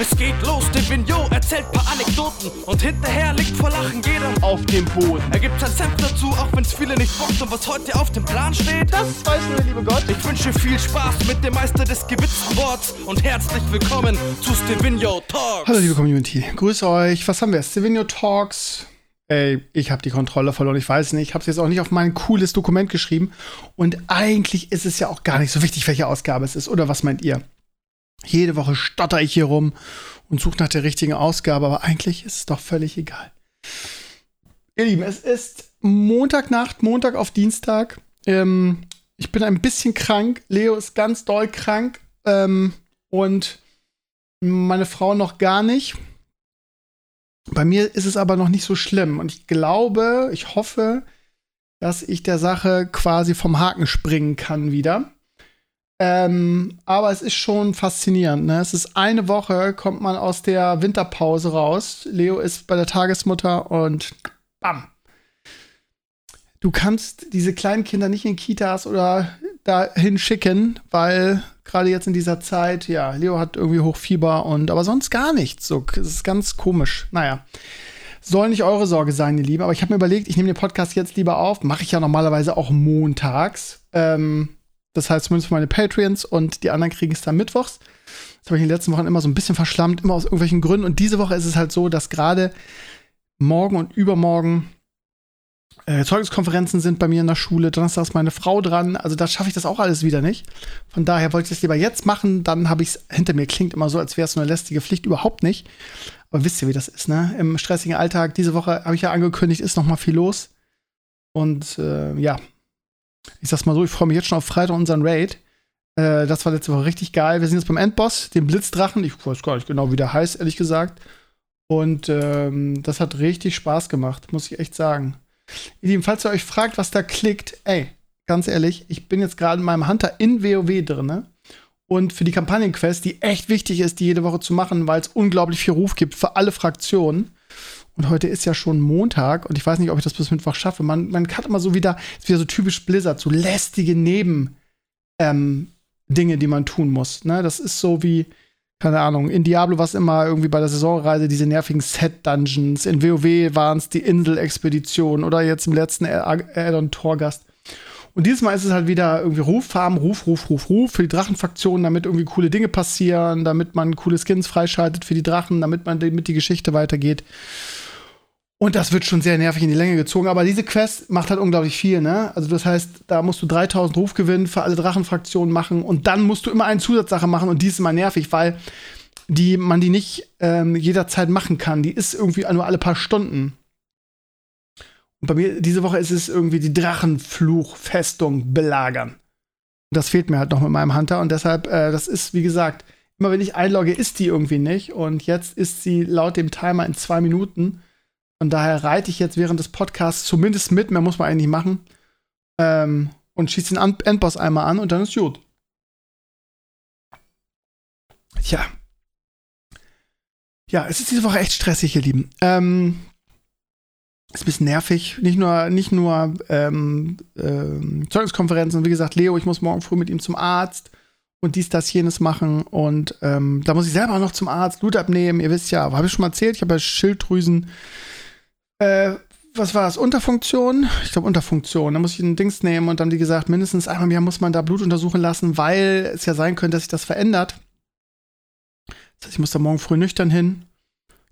Es geht los, der Vignot erzählt paar Anekdoten und hinterher liegt vor Lachen jeder auf dem Boden. Er gibt sein Senf dazu, auch wenn's viele nicht bockt und was heute auf dem Plan steht. Das weiß nur der liebe Gott. Ich wünsche viel Spaß mit dem Meister des gewitzten Worts und herzlich willkommen zu Stevino Talks. Hallo liebe Community, grüße euch. Was haben wir? Stevino Talks. Ey, ich habe die Kontrolle verloren. Ich weiß nicht. Ich habe es jetzt auch nicht auf mein cooles Dokument geschrieben. Und eigentlich ist es ja auch gar nicht so wichtig, welche Ausgabe es ist. Oder was meint ihr? Jede Woche stotter ich hier rum und suche nach der richtigen Ausgabe, aber eigentlich ist es doch völlig egal. Ihr Lieben, es ist Montagnacht, Montag auf Dienstag. Ähm, ich bin ein bisschen krank. Leo ist ganz doll krank. Ähm, und meine Frau noch gar nicht. Bei mir ist es aber noch nicht so schlimm. Und ich glaube, ich hoffe, dass ich der Sache quasi vom Haken springen kann wieder. Ähm, aber es ist schon faszinierend. Ne? Es ist eine Woche, kommt man aus der Winterpause raus. Leo ist bei der Tagesmutter und bam. Du kannst diese kleinen Kinder nicht in Kitas oder dahin schicken, weil gerade jetzt in dieser Zeit, ja, Leo hat irgendwie Hochfieber und aber sonst gar nichts. So, es ist ganz komisch. Naja. Soll nicht eure Sorge sein, ihr Lieben, aber ich habe mir überlegt, ich nehme den Podcast jetzt lieber auf. Mache ich ja normalerweise auch montags. Ähm, das heißt zumindest für meine Patreons und die anderen kriegen es dann mittwochs. Das habe ich in den letzten Wochen immer so ein bisschen verschlammt, immer aus irgendwelchen Gründen. Und diese Woche ist es halt so, dass gerade morgen und übermorgen äh, Zeugniskonferenzen sind bei mir in der Schule. Donnerstag ist meine Frau dran. Also da schaffe ich das auch alles wieder nicht. Von daher wollte ich das lieber jetzt machen. Dann habe ich es hinter mir. Klingt immer so, als wäre es eine lästige Pflicht. Überhaupt nicht. Aber wisst ihr, wie das ist, ne? Im stressigen Alltag. Diese Woche habe ich ja angekündigt, ist noch mal viel los. Und äh, ja, ich sag's mal so, ich freue mich jetzt schon auf Freitag unseren Raid. Äh, das war letzte Woche richtig geil. Wir sind jetzt beim Endboss, dem Blitzdrachen. Ich weiß gar nicht genau, wie der heißt, ehrlich gesagt. Und ähm, das hat richtig Spaß gemacht, muss ich echt sagen. Ihr falls ihr euch fragt, was da klickt, ey, ganz ehrlich, ich bin jetzt gerade in meinem Hunter in WoW drin. Und für die Kampagnenquest, die echt wichtig ist, die jede Woche zu machen, weil es unglaublich viel Ruf gibt für alle Fraktionen. Und heute ist ja schon Montag und ich weiß nicht, ob ich das bis Mittwoch schaffe. Man, man hat immer so wieder, ist wieder so typisch Blizzard, so lästige Neben ähm, Dinge, die man tun muss. Ne? Das ist so wie, keine Ahnung, in Diablo war es immer irgendwie bei der Saisonreise diese nervigen Set-Dungeons. In WoW waren es die Insel-Expedition oder jetzt im letzten Addon Torgast. Und dieses Mal ist es halt wieder irgendwie Ruf haben, Ruf, Ruf, Ruf, Ruf für die Drachenfraktionen, damit irgendwie coole Dinge passieren, damit man coole Skins freischaltet für die Drachen, damit man mit die Geschichte weitergeht. Und das wird schon sehr nervig in die Länge gezogen. Aber diese Quest macht halt unglaublich viel, ne? Also, das heißt, da musst du 3000 Rufgewinn für alle Drachenfraktionen machen. Und dann musst du immer eine Zusatzsache machen. Und die ist immer nervig, weil die, man die nicht ähm, jederzeit machen kann. Die ist irgendwie nur alle paar Stunden. Und bei mir diese Woche ist es irgendwie die Drachenfluchfestung belagern. Das fehlt mir halt noch mit meinem Hunter. Und deshalb, äh, das ist, wie gesagt, immer wenn ich einlogge, ist die irgendwie nicht. Und jetzt ist sie laut dem Timer in zwei Minuten. Und daher reite ich jetzt während des Podcasts zumindest mit, mehr muss man eigentlich machen. Ähm, und schieße den Endboss einmal an und dann ist gut. Tja. Ja, es ist diese Woche echt stressig, ihr Lieben. Ähm, ist ein bisschen nervig. Nicht nur, nicht nur ähm, ähm, Zeugniskonferenzen. Wie gesagt, Leo, ich muss morgen früh mit ihm zum Arzt und dies, das, jenes machen. Und ähm, da muss ich selber noch zum Arzt Blut abnehmen. Ihr wisst ja, habe ich schon mal erzählt, ich habe ja Schilddrüsen äh, was war es? Unterfunktion? Ich glaube Unterfunktion. Da muss ich ein Dings nehmen und dann, wie gesagt, mindestens einmal im Jahr muss man da Blut untersuchen lassen, weil es ja sein könnte, dass sich das verändert. Das heißt, ich muss da morgen früh nüchtern hin.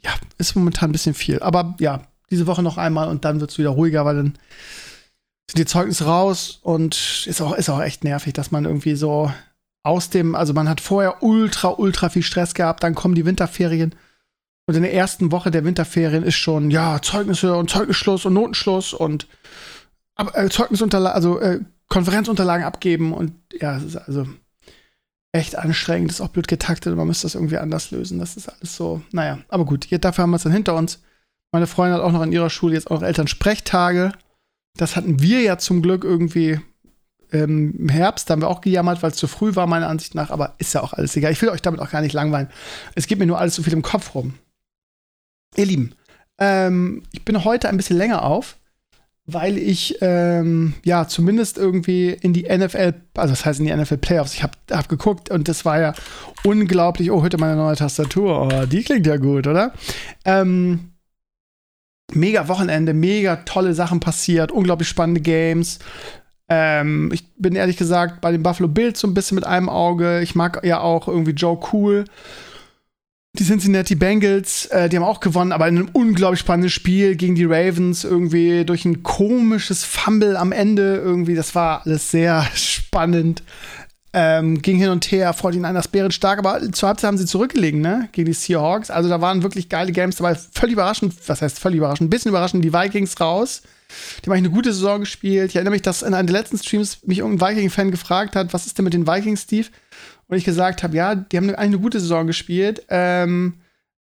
Ja, ist momentan ein bisschen viel. Aber ja, diese Woche noch einmal und dann wird es wieder ruhiger, weil dann sind die Zeugnisse raus und ist auch, ist auch echt nervig, dass man irgendwie so aus dem, also man hat vorher ultra, ultra viel Stress gehabt, dann kommen die Winterferien und in der ersten Woche der Winterferien ist schon, ja, Zeugnisse und Zeugnisschluss und Notenschluss und äh, Zeugnisunterlagen, also äh, Konferenzunterlagen abgeben und ja, es ist also echt anstrengend, ist auch blöd getaktet und man müsste das irgendwie anders lösen. Das ist alles so, naja, aber gut, jetzt dafür haben wir es dann hinter uns. Meine Freundin hat auch noch in ihrer Schule jetzt auch Elternsprechtage. Das hatten wir ja zum Glück irgendwie im Herbst, da haben wir auch gejammert, weil es zu früh war, meiner Ansicht nach, aber ist ja auch alles egal. Ich will euch damit auch gar nicht langweilen. Es geht mir nur alles so viel im Kopf rum. Ihr Lieben, ähm, ich bin heute ein bisschen länger auf, weil ich ähm, ja zumindest irgendwie in die NFL, also das heißt in die NFL Playoffs, ich habe hab geguckt und das war ja unglaublich. Oh, heute meine neue Tastatur. Oh, die klingt ja gut, oder? Ähm, mega Wochenende, mega tolle Sachen passiert, unglaublich spannende Games. Ähm, ich bin ehrlich gesagt bei den Buffalo Bills so ein bisschen mit einem Auge. Ich mag ja auch irgendwie Joe Cool. Die Cincinnati Bengals, äh, die haben auch gewonnen, aber in einem unglaublich spannenden Spiel gegen die Ravens irgendwie durch ein komisches Fumble am Ende irgendwie. Das war alles sehr spannend. Ähm, ging hin und her, 49ers Bären stark, aber zur Halbzeit haben sie zurückgelegen, ne? Gegen die Seahawks. Also da waren wirklich geile Games dabei. Völlig überraschend, was heißt völlig überraschend? Ein bisschen überraschend, die Vikings raus. Die haben eigentlich eine gute Saison gespielt. Ich erinnere mich, dass in einem der letzten Streams mich irgendein Viking-Fan gefragt hat, was ist denn mit den Vikings, Steve? Und ich gesagt habe, ja, die haben eigentlich eine gute Saison gespielt. Ähm,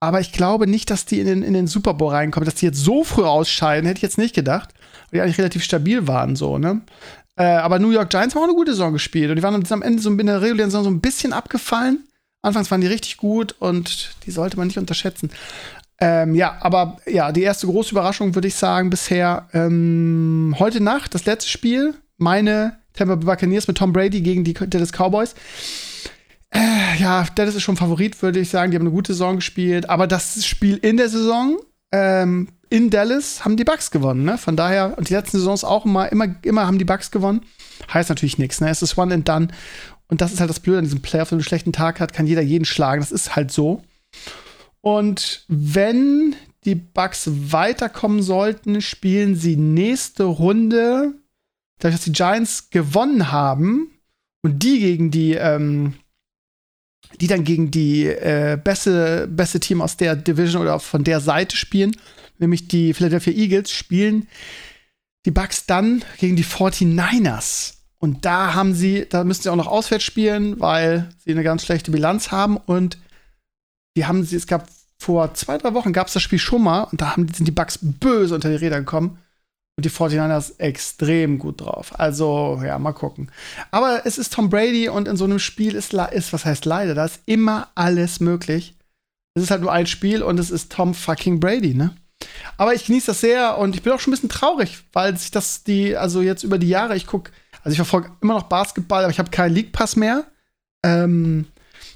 aber ich glaube nicht, dass die in den, in den Super Bowl reinkommen. Dass die jetzt so früh ausscheiden, hätte ich jetzt nicht gedacht. Weil die eigentlich relativ stabil waren, so, ne? Äh, aber New York Giants haben auch eine gute Saison gespielt. Und die waren am Ende so in der regulären Saison so ein bisschen abgefallen. Anfangs waren die richtig gut und die sollte man nicht unterschätzen. Ähm, ja, aber ja, die erste große Überraschung würde ich sagen bisher ähm, heute Nacht, das letzte Spiel, meine Tampa Buccaneers mit Tom Brady gegen die Dallas Cowboys. Äh, ja, Dallas ist schon Favorit, würde ich sagen. Die haben eine gute Saison gespielt. Aber das Spiel in der Saison ähm, in Dallas haben die Bucks gewonnen. Ne? Von daher, und die letzten Saisons auch immer, immer, immer haben die Bucks gewonnen. Heißt natürlich nichts. Ne? Es ist one and done. Und das ist halt das Blöde an diesem Playoff. Wenn du einen schlechten Tag hast, kann jeder jeden schlagen. Das ist halt so. Und wenn die Bucks weiterkommen sollten, spielen sie nächste Runde, dadurch, dass die Giants gewonnen haben und die gegen die, ähm, die dann gegen die äh, beste, beste Team aus der Division oder von der Seite spielen, nämlich die Philadelphia Eagles, spielen die Bucks dann gegen die 49ers. Und da haben sie, da müssen sie auch noch auswärts spielen, weil sie eine ganz schlechte Bilanz haben und die haben sie, es gab vor zwei, drei Wochen gab es das Spiel schon mal und da haben, sind die Bugs böse unter die Räder gekommen. Und die 49ers extrem gut drauf. Also, ja, mal gucken. Aber es ist Tom Brady und in so einem Spiel ist, ist was heißt leider, da ist immer alles möglich. Es ist halt nur ein Spiel und es ist Tom fucking Brady, ne? Aber ich genieße das sehr und ich bin auch schon ein bisschen traurig, weil sich das die, also jetzt über die Jahre, ich gucke, also ich verfolge immer noch Basketball, aber ich habe keinen League Pass mehr. Ähm,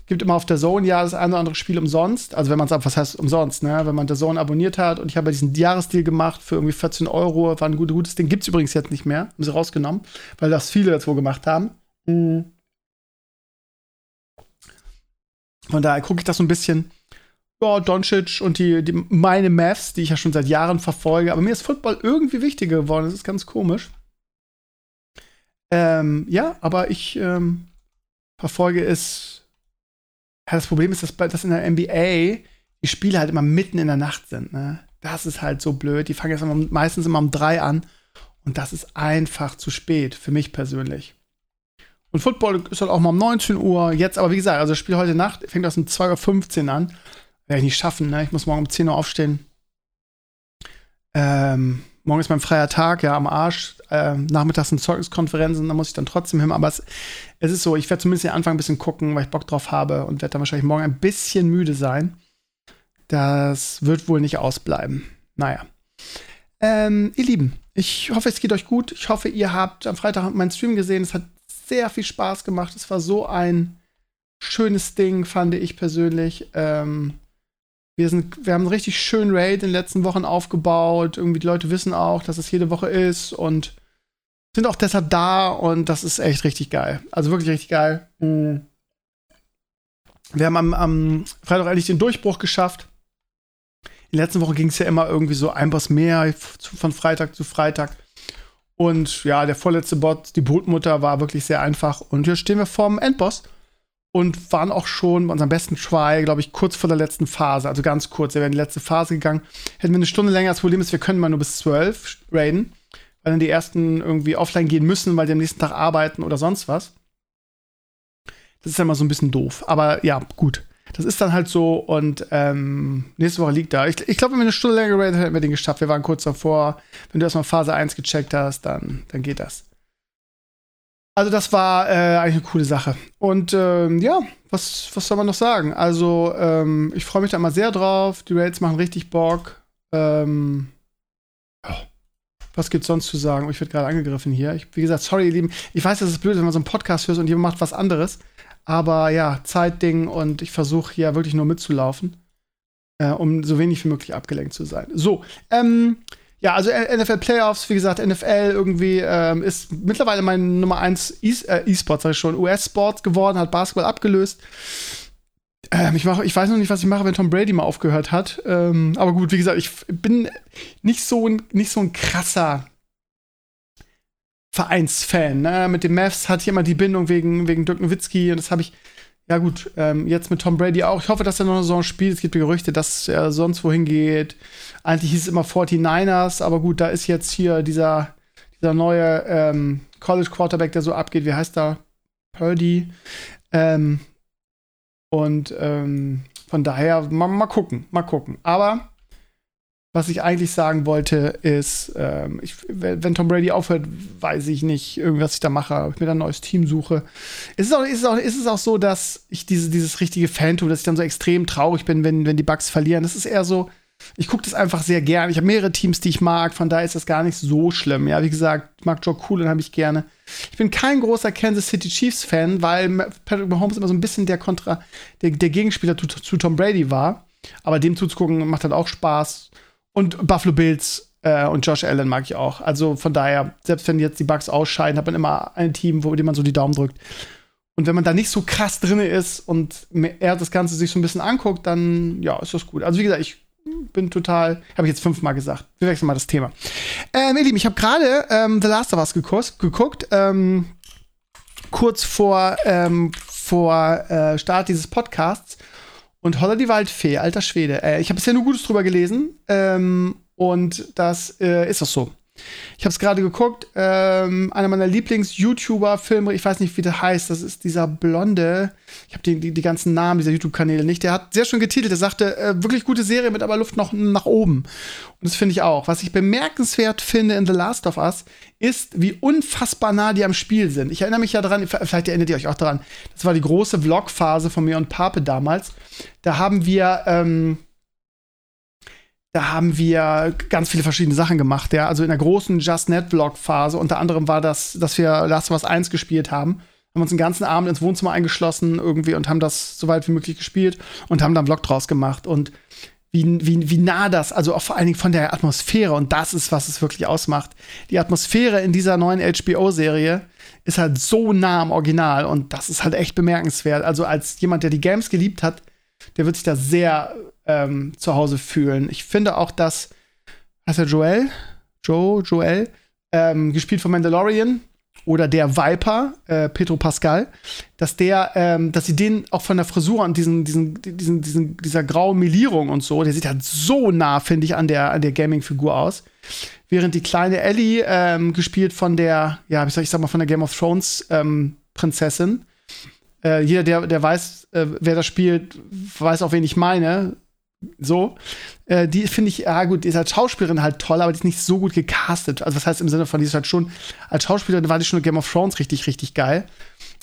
gibt immer auf der Zone ja das eine oder andere Spiel umsonst. Also wenn man es ab, was heißt umsonst, ne? Wenn man der Zone abonniert hat und ich habe diesen Jahresdeal gemacht für irgendwie 14 Euro, war ein gutes, gutes Ding. Gibt es übrigens jetzt nicht mehr, haben sie rausgenommen, weil das viele jetzt wohl gemacht haben. Mhm. Von daher gucke ich das so ein bisschen. Ja, Doncic und die, die, meine Mavs, die ich ja schon seit Jahren verfolge. Aber mir ist Football irgendwie wichtiger geworden. Das ist ganz komisch. Ähm, ja, aber ich ähm, verfolge es das Problem ist, dass, dass in der NBA die Spiele halt immer mitten in der Nacht sind. Ne? Das ist halt so blöd. Die fangen jetzt immer, meistens immer um drei an. Und das ist einfach zu spät, für mich persönlich. Und Football ist halt auch mal um 19 Uhr. Jetzt, aber wie gesagt, also das Spiel heute Nacht fängt das um 2.15 Uhr an. Werde ich nicht schaffen, ne? Ich muss morgen um 10 Uhr aufstehen. Ähm, morgen ist mein freier Tag, ja, am Arsch. Ähm, nachmittags sind Zeugniskonferenzen, da muss ich dann trotzdem hin. Aber es, es ist so, ich werde zumindest den Anfang ein bisschen gucken, weil ich Bock drauf habe und werde dann wahrscheinlich morgen ein bisschen müde sein. Das wird wohl nicht ausbleiben. Naja. Ähm, ihr Lieben, ich hoffe, es geht euch gut. Ich hoffe, ihr habt am Freitag meinen Stream gesehen. Es hat sehr viel Spaß gemacht. Es war so ein schönes Ding, fand ich persönlich. Ähm, wir, sind, wir haben einen richtig schönen Raid in den letzten Wochen aufgebaut. Irgendwie die Leute wissen auch, dass es jede Woche ist und sind auch deshalb da und das ist echt richtig geil. Also wirklich richtig geil. Mhm. Wir haben am, am Freitag eigentlich den Durchbruch geschafft. In der letzten Woche ging es ja immer irgendwie so ein Boss mehr von Freitag zu Freitag. Und ja, der vorletzte Bot, die Bootmutter, war wirklich sehr einfach. Und hier stehen wir vorm Endboss und waren auch schon bei unserem besten Try, glaube ich, kurz vor der letzten Phase, also ganz kurz. Wir wären in die letzte Phase gegangen. Hätten wir eine Stunde länger. Das Problem ist, wir können mal nur bis zwölf raiden, weil dann die ersten irgendwie offline gehen müssen, weil die am nächsten Tag arbeiten oder sonst was. Das ist ja immer so ein bisschen doof. Aber ja, gut. Das ist dann halt so und ähm, nächste Woche liegt da. Ich, ich glaube, wenn wir eine Stunde länger geradet hätten wir den geschafft. Wir waren kurz davor. Wenn du erstmal Phase 1 gecheckt hast, dann, dann geht das. Also das war äh, eigentlich eine coole Sache. Und ähm, ja, was, was soll man noch sagen? Also ähm, ich freue mich da immer sehr drauf. Die Raids machen richtig Bock. Ähm, ja. Was gibt's sonst zu sagen? Ich werde gerade angegriffen hier. Ich, wie gesagt, sorry, ihr Lieben. Ich weiß, das ist blöd, wenn man so einen Podcast hört und jemand macht was anderes. Aber ja, Zeitding und ich versuche hier wirklich nur mitzulaufen, äh, um so wenig wie möglich abgelenkt zu sein. So, ähm, ja, also NFL Playoffs, wie gesagt, NFL irgendwie ähm, ist mittlerweile mein Nummer 1 äh, E-Sport, sag ich schon, US-Sport geworden, hat Basketball abgelöst. Ähm, ich, mach, ich weiß noch nicht, was ich mache, wenn Tom Brady mal aufgehört hat. Ähm, aber gut, wie gesagt, ich bin nicht so ein, nicht so ein krasser Vereinsfan. Ne? Mit den Mavs hatte ich immer die Bindung wegen, wegen Dirk Nowitzki und das habe ich, ja gut, ähm, jetzt mit Tom Brady auch. Ich hoffe, dass er noch eine Saison spielt. Es gibt Gerüchte, dass er sonst wohin geht. Eigentlich hieß es immer 49ers, aber gut, da ist jetzt hier dieser, dieser neue ähm, College Quarterback, der so abgeht. Wie heißt er? Purdy. Ähm, und ähm, von daher, mal, mal gucken, mal gucken. Aber was ich eigentlich sagen wollte, ist, ähm, ich, wenn Tom Brady aufhört, weiß ich nicht, irgendwas ich da mache, ob ich mir dann ein neues Team suche. Ist es auch, ist es auch, ist es auch so, dass ich diese, dieses richtige tue, dass ich dann so extrem traurig bin, wenn, wenn die Bugs verlieren? Das ist eher so, ich gucke das einfach sehr gern. Ich habe mehrere Teams, die ich mag, von daher ist das gar nicht so schlimm. Ja, wie gesagt, ich mag Joe Cool und habe ich gerne. Ich bin kein großer Kansas City Chiefs Fan, weil Patrick Mahomes immer so ein bisschen der Kontra, der, der Gegenspieler zu, zu, Tom Brady war. Aber dem zuzugucken macht halt auch Spaß. Und Buffalo Bills äh, und Josh Allen mag ich auch. Also von daher, selbst wenn jetzt die Bugs ausscheiden, hat man immer ein Team, wo dem man so die Daumen drückt. Und wenn man da nicht so krass drin ist und er das Ganze sich so ein bisschen anguckt, dann ja, ist das gut. Also wie gesagt, ich bin total, habe ich jetzt fünfmal gesagt. Wir wechseln mal das Thema. Ähm, ihr Lieben, ich habe gerade ähm, The Last of Us geguckt, ähm, kurz vor, ähm, vor äh, Start dieses Podcasts. Und Holla die Waldfee, alter Schwede. Äh, ich habe bisher nur Gutes drüber gelesen. Ähm, und das äh, ist auch so. Ich habe es gerade geguckt. Ähm, einer meiner Lieblings-YouTuber-Filme, ich weiß nicht, wie der heißt, das ist dieser blonde. Ich habe die, die, die, ganzen Namen dieser YouTube-Kanäle nicht. Der hat sehr schön getitelt. Der sagte, äh, wirklich gute Serie mit aber Luft noch nach oben. Und das finde ich auch. Was ich bemerkenswert finde in The Last of Us, ist, wie unfassbar nah die am Spiel sind. Ich erinnere mich ja daran, vielleicht erinnert ihr euch auch daran, das war die große Vlog-Phase von mir und Pape damals. Da haben wir. Ähm, da haben wir ganz viele verschiedene Sachen gemacht, ja. Also in der großen Just Net Vlog Phase, unter anderem war das, dass wir Last of Us 1 gespielt haben. Haben uns den ganzen Abend ins Wohnzimmer eingeschlossen irgendwie und haben das so weit wie möglich gespielt und haben dann Vlog draus gemacht. Und wie, wie, wie nah das, also auch vor allen Dingen von der Atmosphäre, und das ist, was es wirklich ausmacht. Die Atmosphäre in dieser neuen HBO-Serie ist halt so nah am Original und das ist halt echt bemerkenswert. Also als jemand, der die Games geliebt hat, der wird sich da sehr ähm, zu Hause fühlen. Ich finde auch, dass, heißt er Joel? Joe, Joel, ähm, gespielt von Mandalorian oder der Viper, äh, Pedro Pascal, dass der, ähm, dass sie den auch von der Frisur und diesen, diesen, diesen, diesen, dieser grauen Melierung und so, der sieht halt so nah, finde ich, an der, an der Gaming-Figur aus. Während die kleine Ellie, ähm, gespielt von der, ja, wie soll ich sag mal, von der Game of Thrones ähm, Prinzessin, äh, jeder, der, der weiß, äh, wer das spielt, weiß auch, wen ich meine so. Äh, die finde ich, ja gut, die ist als Schauspielerin halt toll, aber die ist nicht so gut gecastet. Also, was heißt im Sinne von, die ist halt schon, als Schauspielerin war die schon in Game of Thrones richtig, richtig geil.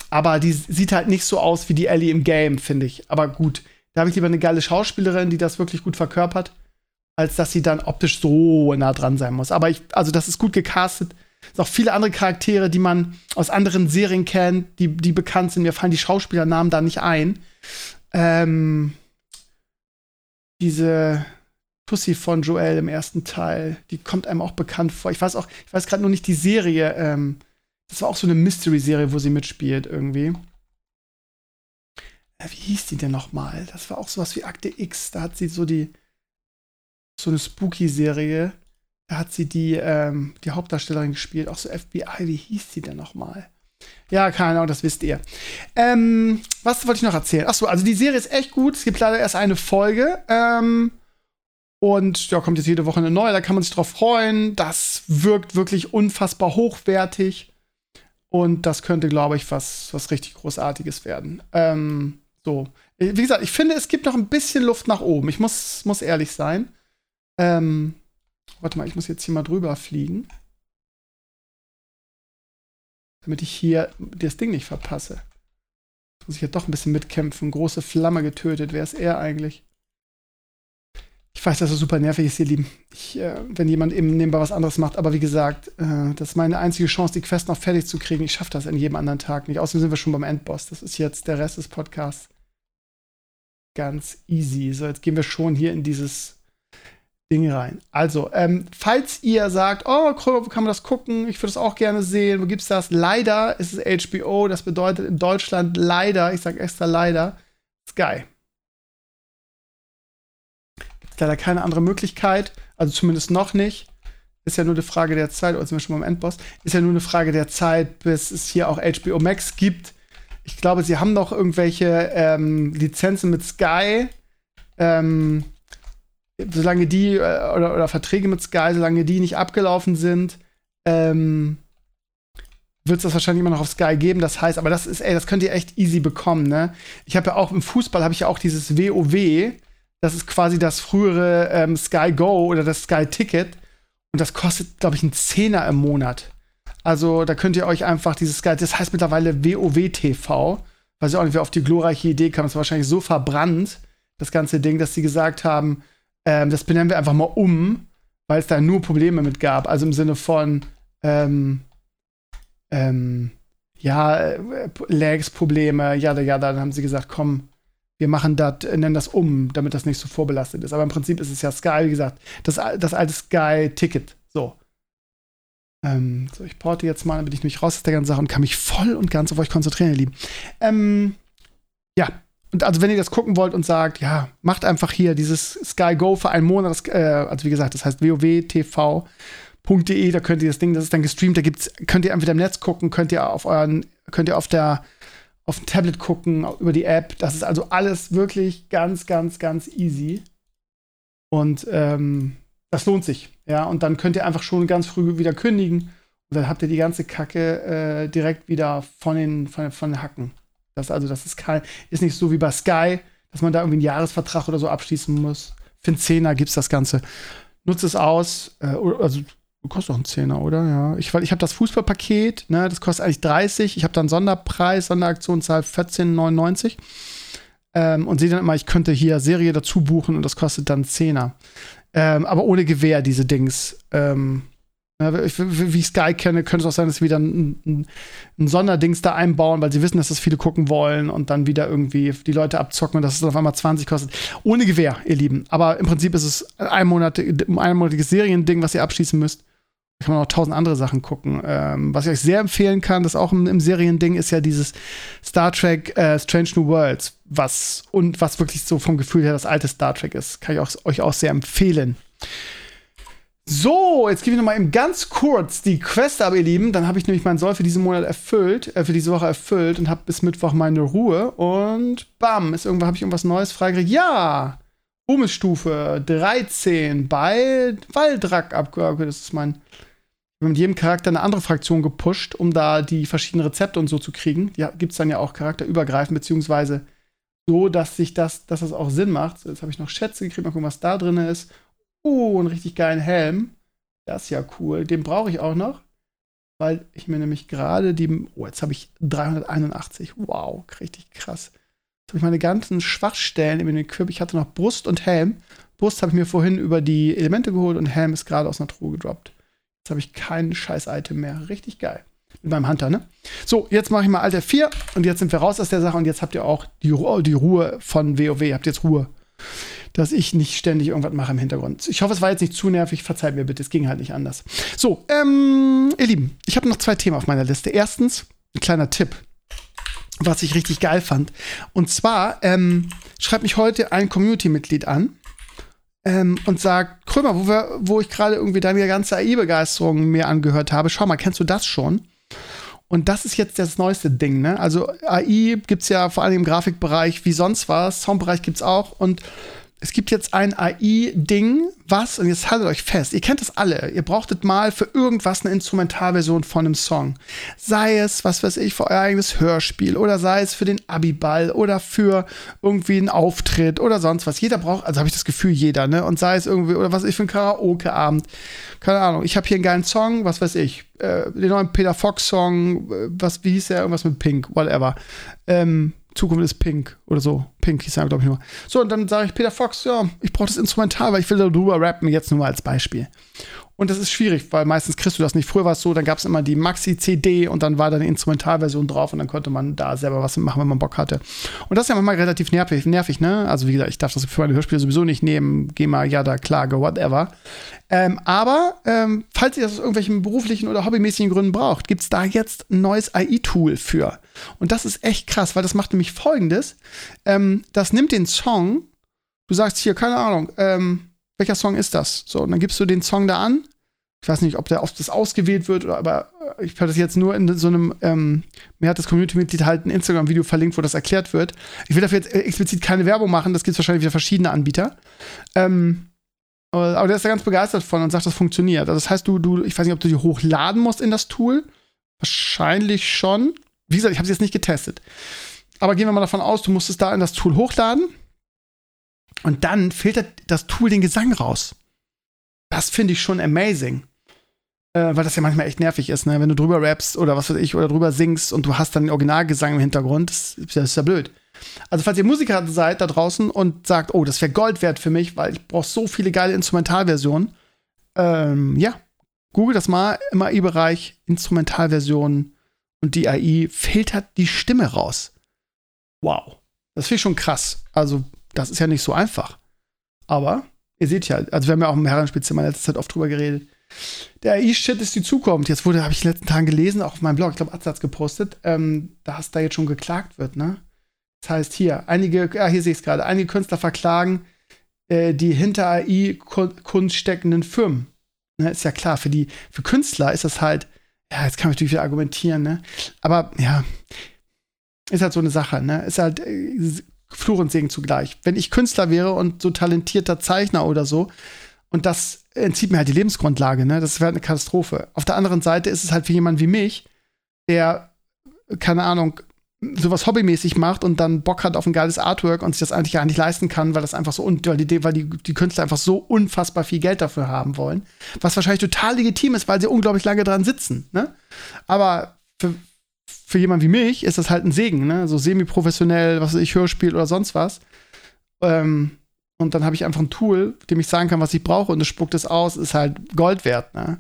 Aber die sieht halt nicht so aus wie die Ellie im Game, finde ich. Aber gut, da habe ich lieber eine geile Schauspielerin, die das wirklich gut verkörpert, als dass sie dann optisch so nah dran sein muss. Aber ich, also, das ist gut gecastet. Es auch viele andere Charaktere, die man aus anderen Serien kennt, die, die bekannt sind. Mir fallen die Schauspielernamen da nicht ein. Ähm, diese Pussy von Joel im ersten Teil, die kommt einem auch bekannt vor. Ich weiß auch, ich weiß gerade nur nicht die Serie. Ähm, das war auch so eine Mystery-Serie, wo sie mitspielt irgendwie. Ja, wie hieß die denn nochmal? Das war auch sowas wie Akte X. Da hat sie so die so eine Spooky-Serie. Da hat sie die, ähm, die Hauptdarstellerin gespielt, auch so FBI. Wie hieß die denn nochmal? Ja, keine Ahnung, das wisst ihr. Ähm, was wollte ich noch erzählen? Achso, also die Serie ist echt gut. Es gibt leider erst eine Folge. Ähm, und ja, kommt jetzt jede Woche eine neue. Da kann man sich drauf freuen. Das wirkt wirklich unfassbar hochwertig. Und das könnte, glaube ich, was, was richtig Großartiges werden. Ähm, so. Wie gesagt, ich finde, es gibt noch ein bisschen Luft nach oben. Ich muss, muss ehrlich sein. Ähm, warte mal, ich muss jetzt hier mal drüber fliegen damit ich hier das Ding nicht verpasse. Muss ich ja doch ein bisschen mitkämpfen. Große Flamme getötet. Wer ist er eigentlich? Ich weiß, dass es super nervig ist, ihr Lieben. Ich, äh, wenn jemand eben nebenbei was anderes macht. Aber wie gesagt, äh, das ist meine einzige Chance, die Quest noch fertig zu kriegen. Ich schaffe das an jedem anderen Tag nicht. Außerdem sind wir schon beim Endboss. Das ist jetzt der Rest des Podcasts. Ganz easy. So, jetzt gehen wir schon hier in dieses Ding rein. Also, ähm, falls ihr sagt, oh, wo kann man das gucken? Ich würde es auch gerne sehen. Wo gibt's das? Leider ist es HBO. Das bedeutet in Deutschland leider, ich sage extra leider, Sky leider keine andere Möglichkeit, also zumindest noch nicht. Ist ja nur eine Frage der Zeit, oder wir schon beim Endboss? Ist ja nur eine Frage der Zeit, bis es hier auch HBO Max gibt. Ich glaube, sie haben noch irgendwelche ähm, Lizenzen mit Sky. Ähm, solange die, äh, oder, oder Verträge mit Sky, solange die nicht abgelaufen sind, ähm, wird es das wahrscheinlich immer noch auf Sky geben. Das heißt, aber das ist, ey, das könnt ihr echt easy bekommen, ne? Ich habe ja auch im Fußball habe ich ja auch dieses WoW. Das ist quasi das frühere ähm, Sky Go oder das Sky Ticket. Und das kostet, glaube ich, einen Zehner im Monat. Also da könnt ihr euch einfach dieses Sky, das heißt mittlerweile WoW TV. Weiß ich auch nicht, wer auf die glorreiche Idee kam. Das war wahrscheinlich so verbrannt, das ganze Ding, dass sie gesagt haben, ähm, das benennen wir einfach mal um, weil es da nur Probleme mit gab. Also im Sinne von, ähm, ähm, ja, äh, Lags, Probleme, ja, ja, dann haben sie gesagt, komm, wir machen das, nennen das um, damit das nicht so vorbelastet ist. Aber im Prinzip ist es ja Sky, wie gesagt, das, das alte Sky-Ticket. So. Ähm, so, ich porte jetzt mal, damit ich mich raus aus der ganzen Sache und kann mich voll und ganz auf euch konzentrieren, ihr Lieben. Ähm, ja, und also wenn ihr das gucken wollt und sagt, ja, macht einfach hier dieses Sky Go für einen Monat, das, äh, also wie gesagt, das heißt wowtv.de, da könnt ihr das Ding, das ist dann gestreamt, da gibt's, könnt ihr entweder im Netz gucken, könnt ihr auf euren, könnt ihr auf der auf dem Tablet gucken, über die App. Das ist also alles wirklich ganz, ganz, ganz easy. Und ähm, das lohnt sich. Ja, und dann könnt ihr einfach schon ganz früh wieder kündigen. Und dann habt ihr die ganze Kacke äh, direkt wieder von den, von, von den Hacken. Das also, das ist kein, ist nicht so wie bei Sky, dass man da irgendwie einen Jahresvertrag oder so abschließen muss. Für einen Zehner gibt's das Ganze. Nutzt es aus. Äh, also Kostet doch einen Zehner, oder? Ja. Ich, ich habe das Fußballpaket, ne, das kostet eigentlich 30. Ich habe dann Sonderpreis, Sonderaktionszahl 14,99. Ähm, und sehe dann immer, ich könnte hier Serie dazu buchen und das kostet dann Zehner. Ähm, aber ohne Gewähr, diese Dings. Ähm, wie ich Sky kenne, könnte es auch sein, dass sie wieder ein, ein, ein, Sonderdings da einbauen, weil sie wissen, dass das viele gucken wollen und dann wieder irgendwie die Leute abzocken und dass es dann auf einmal 20 kostet. Ohne Gewähr, ihr Lieben. Aber im Prinzip ist es ein, Monat, ein einmonatiges Seriending, was ihr abschließen müsst kann man auch tausend andere Sachen gucken. Ähm, was ich euch sehr empfehlen kann, das auch im, im Seriending, ist ja dieses Star Trek äh, Strange New Worlds, was und was wirklich so vom Gefühl her das alte Star Trek ist. Kann ich auch, euch auch sehr empfehlen. So, jetzt gebe ich noch mal eben ganz kurz die Quest ab, ihr Lieben. Dann habe ich nämlich meinen Soll für diesen Monat erfüllt, äh, für diese Woche erfüllt und habe bis Mittwoch meine Ruhe. Und bam, ist irgendwann habe ich irgendwas Neues freigekriegt. Ja, Ruhmesstufe 13 bei Waldrak abgeordnet. Das ist mein mit jedem Charakter eine andere Fraktion gepusht, um da die verschiedenen Rezepte und so zu kriegen. Die gibt es dann ja auch charakterübergreifend, beziehungsweise so, dass sich das, dass das auch Sinn macht. So, jetzt habe ich noch Schätze gekriegt, mal gucken, was da drin ist. Oh, einen richtig geilen Helm. Das ist ja cool. Den brauche ich auch noch, weil ich mir nämlich gerade die. Oh, jetzt habe ich 381. Wow, richtig krass. Jetzt habe ich meine ganzen Schwachstellen in den Körper. Ich hatte noch Brust und Helm. Brust habe ich mir vorhin über die Elemente geholt und Helm ist gerade aus einer Truhe gedroppt. Jetzt habe ich kein scheiß Item mehr. Richtig geil. Mit meinem Hunter, ne? So, jetzt mache ich mal Alter 4 und jetzt sind wir raus aus der Sache und jetzt habt ihr auch die, Ru die Ruhe von WoW. Ihr habt jetzt Ruhe. Dass ich nicht ständig irgendwas mache im Hintergrund. Ich hoffe, es war jetzt nicht zu nervig. Verzeiht mir bitte, es ging halt nicht anders. So, ähm, ihr Lieben, ich habe noch zwei Themen auf meiner Liste. Erstens, ein kleiner Tipp was ich richtig geil fand. Und zwar ähm, schreibt mich heute ein Community-Mitglied an ähm, und sagt, Krömer, wo, wir, wo ich gerade irgendwie deine ganze AI-Begeisterung mir angehört habe, schau mal, kennst du das schon? Und das ist jetzt das neueste Ding, ne? Also AI gibt's ja vor allem im Grafikbereich wie sonst was, Soundbereich gibt's auch und es gibt jetzt ein AI-Ding, was, und jetzt haltet euch fest, ihr kennt das alle, ihr brauchtet mal für irgendwas eine Instrumentalversion von einem Song. Sei es, was weiß ich, für euer eigenes Hörspiel oder sei es für den Abiball oder für irgendwie einen Auftritt oder sonst was. Jeder braucht, also habe ich das Gefühl, jeder, ne? Und sei es irgendwie, oder was ich für einen Karaoke-Abend. Keine Ahnung, ich habe hier einen geilen Song, was weiß ich, äh, den neuen Peter Fox-Song, äh, was, wie hieß der, irgendwas mit Pink, whatever. Ähm, Zukunft ist pink oder so. Pink hieß er, glaube ich nur. So, und dann sage ich Peter Fox, ja, ich brauche das Instrumental, weil ich will darüber rappen, jetzt nur mal als Beispiel. Und das ist schwierig, weil meistens kriegst du das nicht. Früher war es so, dann gab es immer die Maxi-CD und dann war da eine Instrumentalversion drauf und dann konnte man da selber was machen, wenn man Bock hatte. Und das ist ja manchmal relativ nervig, nervig ne? Also wie gesagt, ich darf das für meine Hörspiele sowieso nicht nehmen. Geh mal, ja, da, Klage, whatever. Ähm, aber ähm, falls ihr das aus irgendwelchen beruflichen oder hobbymäßigen Gründen braucht, gibt es da jetzt ein neues AI-Tool für. Und das ist echt krass, weil das macht nämlich folgendes. Ähm, das nimmt den Song, du sagst hier, keine Ahnung, ähm, welcher Song ist das? So, und dann gibst du den Song da an. Ich weiß nicht, ob der oft das ausgewählt wird, oder, aber äh, ich habe das jetzt nur in so einem, ähm, mir hat das Community-Mitglied halt ein Instagram-Video verlinkt, wo das erklärt wird. Ich will dafür jetzt explizit keine Werbung machen, das gibt es wahrscheinlich wieder verschiedene Anbieter. Ähm, aber der ist da ganz begeistert von und sagt, das funktioniert. Also das heißt, du, du, ich weiß nicht, ob du die hochladen musst in das Tool. Wahrscheinlich schon. Wie gesagt, ich habe es jetzt nicht getestet. Aber gehen wir mal davon aus, du musst es da in das Tool hochladen. Und dann filtert das Tool den Gesang raus. Das finde ich schon amazing. Äh, weil das ja manchmal echt nervig ist, ne? Wenn du drüber rappst oder was weiß ich, oder drüber singst und du hast dann den Originalgesang im Hintergrund, das, das ist ja blöd. Also, falls ihr Musiker seid da draußen und sagt, oh, das wäre Gold wert für mich, weil ich brauche so viele geile Instrumentalversionen, ähm, ja, google das mal im AI-Bereich, Instrumentalversionen und die AI filtert die Stimme raus. Wow. Das finde ich schon krass. Also, das ist ja nicht so einfach. Aber ihr seht ja, also wir haben ja auch im Herrenspielzimmer letzte Zeit oft drüber geredet. Der AI-Shit ist die Zukunft. Jetzt wurde, habe ich in den letzten Tagen gelesen, auch auf meinem Blog, ich glaube, Atzatz gepostet, ähm, dass da jetzt schon geklagt wird, ne? Das heißt hier, einige, ja, hier sehe ich es gerade, einige Künstler verklagen äh, die hinter AI-Kunst steckenden Firmen. Ne, ist ja klar, für die, für Künstler ist das halt, ja, jetzt kann man natürlich wieder argumentieren, ne? Aber ja, ist halt so eine Sache, ne? Ist halt äh, Fluch und Segen zugleich. Wenn ich Künstler wäre und so talentierter Zeichner oder so, und das entzieht mir halt die Lebensgrundlage, ne? Das wäre eine Katastrophe. Auf der anderen Seite ist es halt für jemanden wie mich, der, keine Ahnung, sowas hobbymäßig macht und dann Bock hat auf ein geiles Artwork und sich das eigentlich gar nicht leisten kann, weil das einfach so, weil die, weil die, die Künstler einfach so unfassbar viel Geld dafür haben wollen. Was wahrscheinlich total legitim ist, weil sie unglaublich lange dran sitzen, ne? Aber für, für jemanden wie mich ist das halt ein Segen, ne? So semi-professionell, was weiß ich, Hörspiel oder sonst was. Ähm, und dann habe ich einfach ein Tool, dem ich sagen kann, was ich brauche und es spuckt es aus, ist halt Gold wert, ne?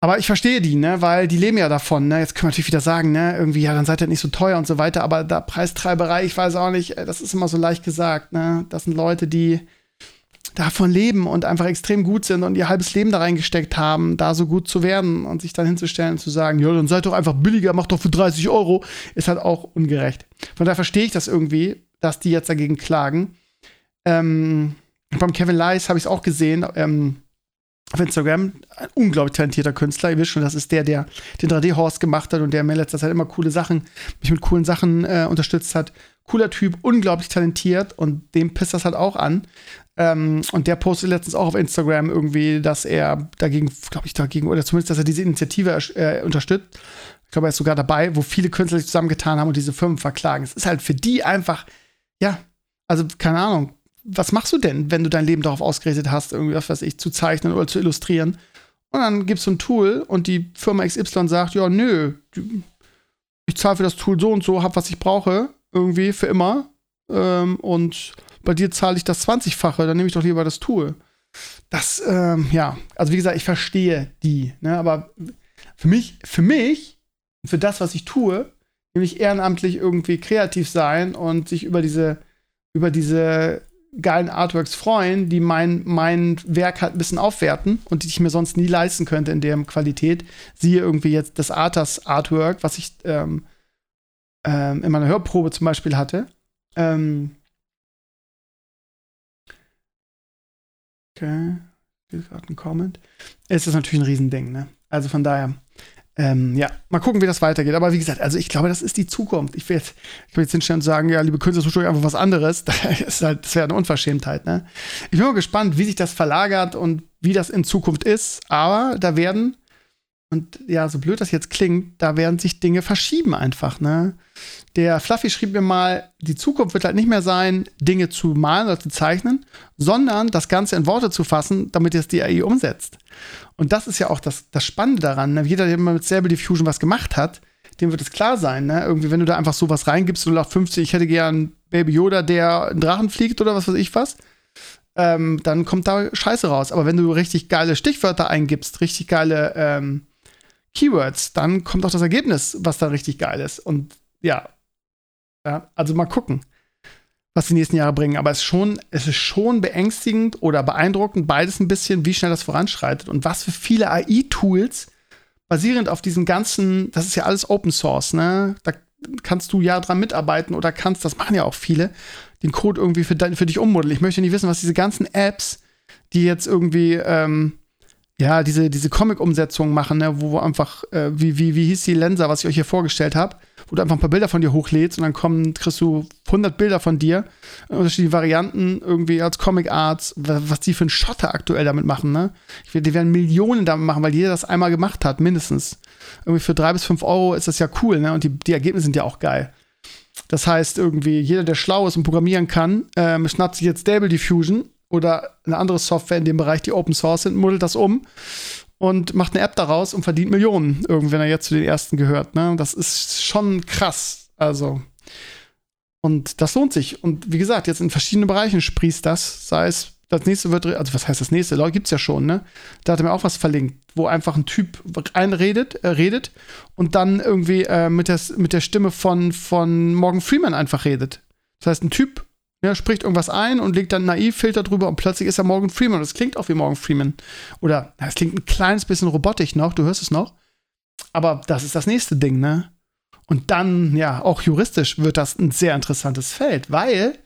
Aber ich verstehe die, ne, weil die leben ja davon, ne. Jetzt können wir natürlich wieder sagen, ne, irgendwie, ja, dann seid ihr nicht so teuer und so weiter, aber da Preistreiberei, ich weiß auch nicht, das ist immer so leicht gesagt, ne. Das sind Leute, die davon leben und einfach extrem gut sind und ihr halbes Leben da reingesteckt haben, da so gut zu werden und sich dann hinzustellen und zu sagen, ja, dann seid doch einfach billiger, macht doch für 30 Euro, ist halt auch ungerecht. Von daher verstehe ich das irgendwie, dass die jetzt dagegen klagen. Ähm, beim Kevin Lies habe ich es auch gesehen, ähm, auf Instagram. Ein unglaublich talentierter Künstler. Ihr wisst schon, das ist der, der den 3D-Horse gemacht hat und der mir in letzter Zeit immer coole Sachen, mich mit coolen Sachen äh, unterstützt hat. Cooler Typ, unglaublich talentiert und dem pisst das halt auch an. Ähm, und der postet letztens auch auf Instagram irgendwie, dass er dagegen, glaube ich, dagegen, oder zumindest, dass er diese Initiative äh, unterstützt. Ich glaube, er ist sogar dabei, wo viele Künstler sich zusammengetan haben und diese Firmen verklagen. Es ist halt für die einfach, ja, also keine Ahnung, was machst du denn, wenn du dein Leben darauf ausgerichtet hast, irgendwie, was weiß ich, zu zeichnen oder zu illustrieren? Und dann gibst du ein Tool und die Firma XY sagt, ja, nö, ich zahle für das Tool so und so, hab, was ich brauche, irgendwie für immer. Ähm, und bei dir zahle ich das 20-fache, dann nehme ich doch lieber das Tool. Das, ähm, ja, also wie gesagt, ich verstehe die, ne, aber für mich, für mich, für das, was ich tue, nämlich ehrenamtlich irgendwie kreativ sein und sich über diese, über diese geilen Artworks freuen, die mein, mein Werk halt ein bisschen aufwerten und die ich mir sonst nie leisten könnte in der Qualität. Siehe irgendwie jetzt das Arthas Artwork, was ich ähm, ähm, in meiner Hörprobe zum Beispiel hatte. Ähm okay, hier gerade ein Comment. Es ist natürlich ein Riesending, ne? Also von daher, ähm, ja, mal gucken, wie das weitergeht. Aber wie gesagt, also ich glaube, das ist die Zukunft. Ich will jetzt, ich will jetzt hinstellen und sagen, ja, liebe Künstler, sucht euch einfach was anderes. Das halt, das wäre eine Unverschämtheit, ne? Ich bin mal gespannt, wie sich das verlagert und wie das in Zukunft ist. Aber da werden, und ja, so blöd das jetzt klingt, da werden sich Dinge verschieben einfach, ne? Der Fluffy schrieb mir mal, die Zukunft wird halt nicht mehr sein, Dinge zu malen oder zu zeichnen, sondern das Ganze in Worte zu fassen, damit es die AI umsetzt. Und das ist ja auch das, das Spannende daran. Ne? Jeder, der mal mit Stable Diffusion was gemacht hat, dem wird es klar sein, ne? Irgendwie, wenn du da einfach sowas reingibst, 0850, ich hätte gern Baby Yoda, der einen Drachen fliegt oder was weiß ich was, ähm, dann kommt da Scheiße raus. Aber wenn du richtig geile Stichwörter eingibst, richtig geile ähm, Keywords, dann kommt auch das Ergebnis, was da richtig geil ist. Und ja, ja also mal gucken, was die nächsten Jahre bringen. Aber es ist, schon, es ist schon beängstigend oder beeindruckend, beides ein bisschen, wie schnell das voranschreitet und was für viele AI-Tools basierend auf diesen ganzen, das ist ja alles Open Source, ne? Da kannst du ja dran mitarbeiten oder kannst, das machen ja auch viele, den Code irgendwie für, für dich ummodeln. Ich möchte nicht wissen, was diese ganzen Apps, die jetzt irgendwie, ähm, ja, diese, diese Comic-Umsetzungen machen, ne, wo, einfach, äh, wie, wie, wie hieß die Lenser, was ich euch hier vorgestellt habe, wo du einfach ein paar Bilder von dir hochlädst und dann kommen, kriegst du 100 Bilder von dir, unterschiedliche Varianten irgendwie als Comic Arts, was die für einen Schotter aktuell damit machen, ne? Ich, die werden Millionen damit machen, weil jeder das einmal gemacht hat, mindestens. Irgendwie für drei bis fünf Euro ist das ja cool, ne? Und die, die Ergebnisse sind ja auch geil. Das heißt, irgendwie, jeder, der schlau ist und programmieren kann, ähm, schnappt sich jetzt Stable Diffusion oder eine andere Software in dem Bereich, die Open Source sind, modelt das um und macht eine App daraus und verdient Millionen, irgendwie, wenn er jetzt zu den ersten gehört. Ne? Das ist schon krass. Also. Und das lohnt sich. Und wie gesagt, jetzt in verschiedenen Bereichen sprießt das, sei es das nächste wird, also was heißt das nächste? Gibt's ja schon, ne? Da hat er mir auch was verlinkt, wo einfach ein Typ einredet, äh, redet und dann irgendwie äh, mit, der, mit der Stimme von, von Morgan Freeman einfach redet. Das heißt, ein Typ ja, spricht irgendwas ein und legt dann Naiv-Filter drüber und plötzlich ist er Morgan Freeman. Das klingt auch wie Morgan Freeman. Oder es klingt ein kleines bisschen robotisch noch, du hörst es noch. Aber das ist das nächste Ding, ne? Und dann, ja, auch juristisch wird das ein sehr interessantes Feld, weil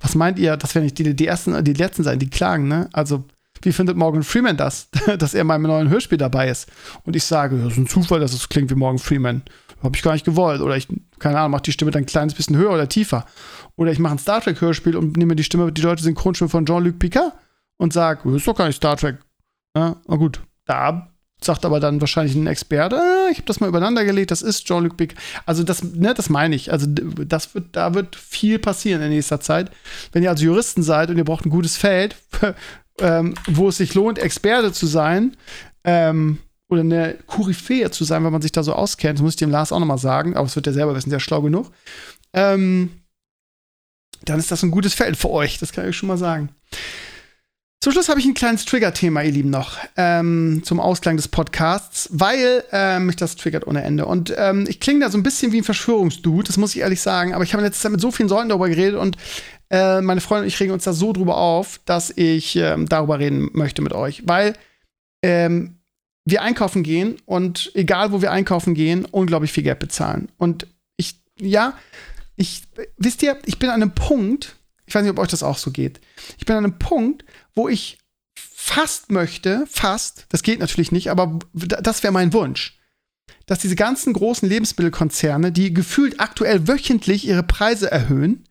was meint ihr, das werden nicht die, die ersten, die letzten sein, die klagen, ne? Also, wie findet Morgan Freeman das, dass er in meinem neuen Hörspiel dabei ist? Und ich sage, das ist ein Zufall, dass es klingt wie Morgan Freeman. Habe ich gar nicht gewollt. Oder ich, keine Ahnung, mache die Stimme dann ein kleines bisschen höher oder tiefer. Oder ich mache ein Star Trek-Hörspiel und nehme die Stimme, die deutsche Synchronstimme von Jean-Luc Picard und sage, das ist doch gar nicht Star Trek. Ja, na gut, da sagt aber dann wahrscheinlich ein Experte, ah, ich habe das mal übereinander gelegt, das ist Jean-Luc Picard. Also das, ne, das meine ich. Also das wird, da wird viel passieren in nächster Zeit. Wenn ihr also Juristen seid und ihr braucht ein gutes Feld, ähm, wo es sich lohnt, Experte zu sein, ähm, oder eine Koryphäe zu sein, wenn man sich da so auskennt, das muss ich dem Lars auch nochmal sagen, aber es wird er selber wissen, der ist schlau genug. Ähm, dann ist das ein gutes Feld für euch, das kann ich schon mal sagen. Zum Schluss habe ich ein kleines Trigger-Thema, ihr Lieben, noch ähm, zum Ausklang des Podcasts, weil ähm, mich das triggert ohne Ende. Und ähm, ich klinge da so ein bisschen wie ein Verschwörungsdude, das muss ich ehrlich sagen, aber ich habe in letzter Zeit mit so vielen Leuten darüber geredet und äh, meine Freunde und ich regen uns da so drüber auf, dass ich ähm, darüber reden möchte mit euch, weil ähm, wir einkaufen gehen und egal wo wir einkaufen gehen, unglaublich viel Geld bezahlen. Und ich, ja, ich, wisst ihr, ich bin an einem Punkt, ich weiß nicht, ob euch das auch so geht. Ich bin an einem Punkt, wo ich fast möchte, fast, das geht natürlich nicht, aber das wäre mein Wunsch, dass diese ganzen großen Lebensmittelkonzerne, die gefühlt aktuell wöchentlich ihre Preise erhöhen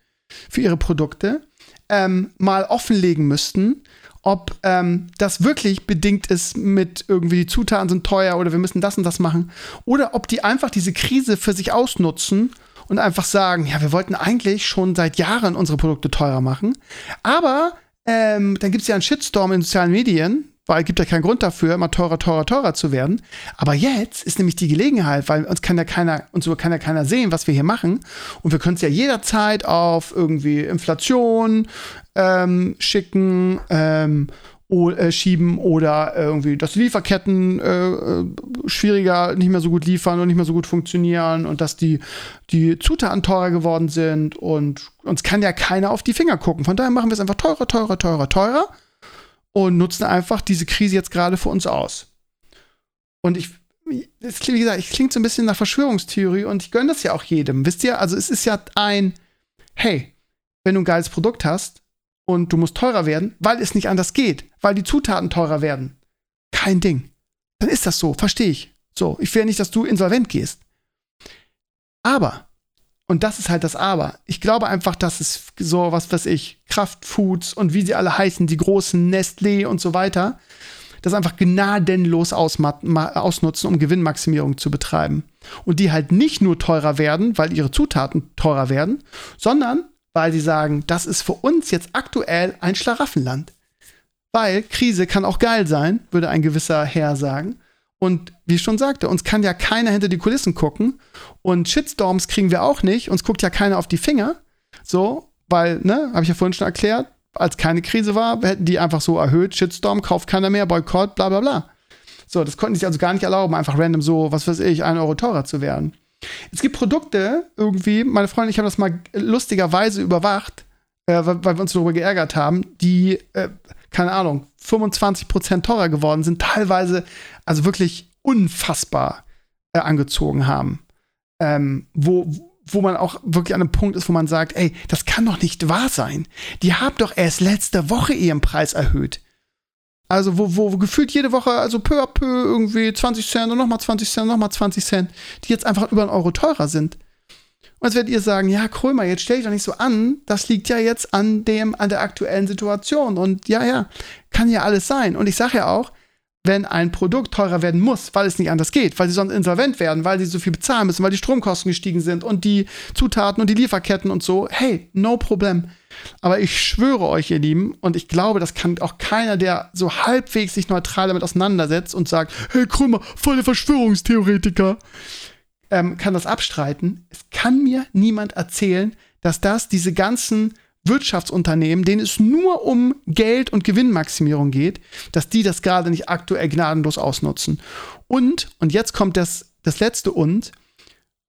für ihre Produkte, ähm, mal offenlegen müssten, ob ähm, das wirklich bedingt ist mit irgendwie die Zutaten sind teuer oder wir müssen das und das machen. Oder ob die einfach diese Krise für sich ausnutzen und einfach sagen, ja, wir wollten eigentlich schon seit Jahren unsere Produkte teurer machen, aber ähm, dann gibt es ja einen Shitstorm in sozialen Medien, weil es gibt ja keinen Grund dafür, immer teurer, teurer, teurer zu werden. Aber jetzt ist nämlich die Gelegenheit, weil uns kann ja keiner, uns kann ja keiner sehen, was wir hier machen. Und wir können es ja jederzeit auf irgendwie Inflation ähm, schicken ähm, äh, schieben oder irgendwie, dass die Lieferketten äh, äh, schwieriger, nicht mehr so gut liefern und nicht mehr so gut funktionieren und dass die, die Zutaten teurer geworden sind und uns kann ja keiner auf die Finger gucken. Von daher machen wir es einfach teurer, teurer, teurer, teurer und nutzen einfach diese Krise jetzt gerade für uns aus. Und ich, das, wie gesagt, ich klingt so ein bisschen nach Verschwörungstheorie und ich gönne das ja auch jedem. Wisst ihr, also es ist ja ein, hey, wenn du ein geiles Produkt hast, und du musst teurer werden, weil es nicht anders geht, weil die Zutaten teurer werden. Kein Ding. Dann ist das so, verstehe ich. So, ich will nicht, dass du insolvent gehst. Aber, und das ist halt das Aber, ich glaube einfach, dass es so, was weiß ich, Kraftfoods und wie sie alle heißen, die großen Nestlé und so weiter, das einfach gnadenlos ausnutzen, um Gewinnmaximierung zu betreiben. Und die halt nicht nur teurer werden, weil ihre Zutaten teurer werden, sondern weil sie sagen, das ist für uns jetzt aktuell ein Schlaraffenland. Weil Krise kann auch geil sein, würde ein gewisser Herr sagen. Und wie ich schon sagte, uns kann ja keiner hinter die Kulissen gucken. Und Shitstorms kriegen wir auch nicht. Uns guckt ja keiner auf die Finger. So, weil, ne, habe ich ja vorhin schon erklärt, als keine Krise war, hätten die einfach so erhöht, Shitstorm, kauft keiner mehr, Boykott, bla bla bla. So, das konnten sie sich also gar nicht erlauben, einfach random so, was weiß ich, ein Euro teurer zu werden. Es gibt Produkte irgendwie, meine Freundin, ich habe das mal lustigerweise überwacht, äh, weil, weil, wir uns darüber geärgert haben, die, äh, keine Ahnung, 25% teurer geworden sind, teilweise also wirklich unfassbar äh, angezogen haben. Ähm, wo, wo man auch wirklich an einem Punkt ist, wo man sagt, ey, das kann doch nicht wahr sein. Die haben doch erst letzte Woche ihren Preis erhöht. Also wo, wo, wo gefühlt jede Woche, also peu à peu irgendwie 20 Cent und nochmal 20 Cent, nochmal 20 Cent, die jetzt einfach über einen Euro teurer sind. Und jetzt werdet ihr sagen, ja, Krömer, jetzt stell dich doch nicht so an, das liegt ja jetzt an dem, an der aktuellen Situation. Und ja, ja, kann ja alles sein. Und ich sage ja auch, wenn ein Produkt teurer werden muss, weil es nicht anders geht, weil sie sonst insolvent werden, weil sie so viel bezahlen müssen, weil die Stromkosten gestiegen sind und die Zutaten und die Lieferketten und so, hey, no problem. Aber ich schwöre euch, ihr Lieben, und ich glaube, das kann auch keiner, der so halbwegs sich neutral damit auseinandersetzt und sagt, hey Krümmer, volle Verschwörungstheoretiker, ähm, kann das abstreiten. Es kann mir niemand erzählen, dass das diese ganzen Wirtschaftsunternehmen, denen es nur um Geld und Gewinnmaximierung geht, dass die das gerade nicht aktuell gnadenlos ausnutzen. Und, und jetzt kommt das, das letzte und,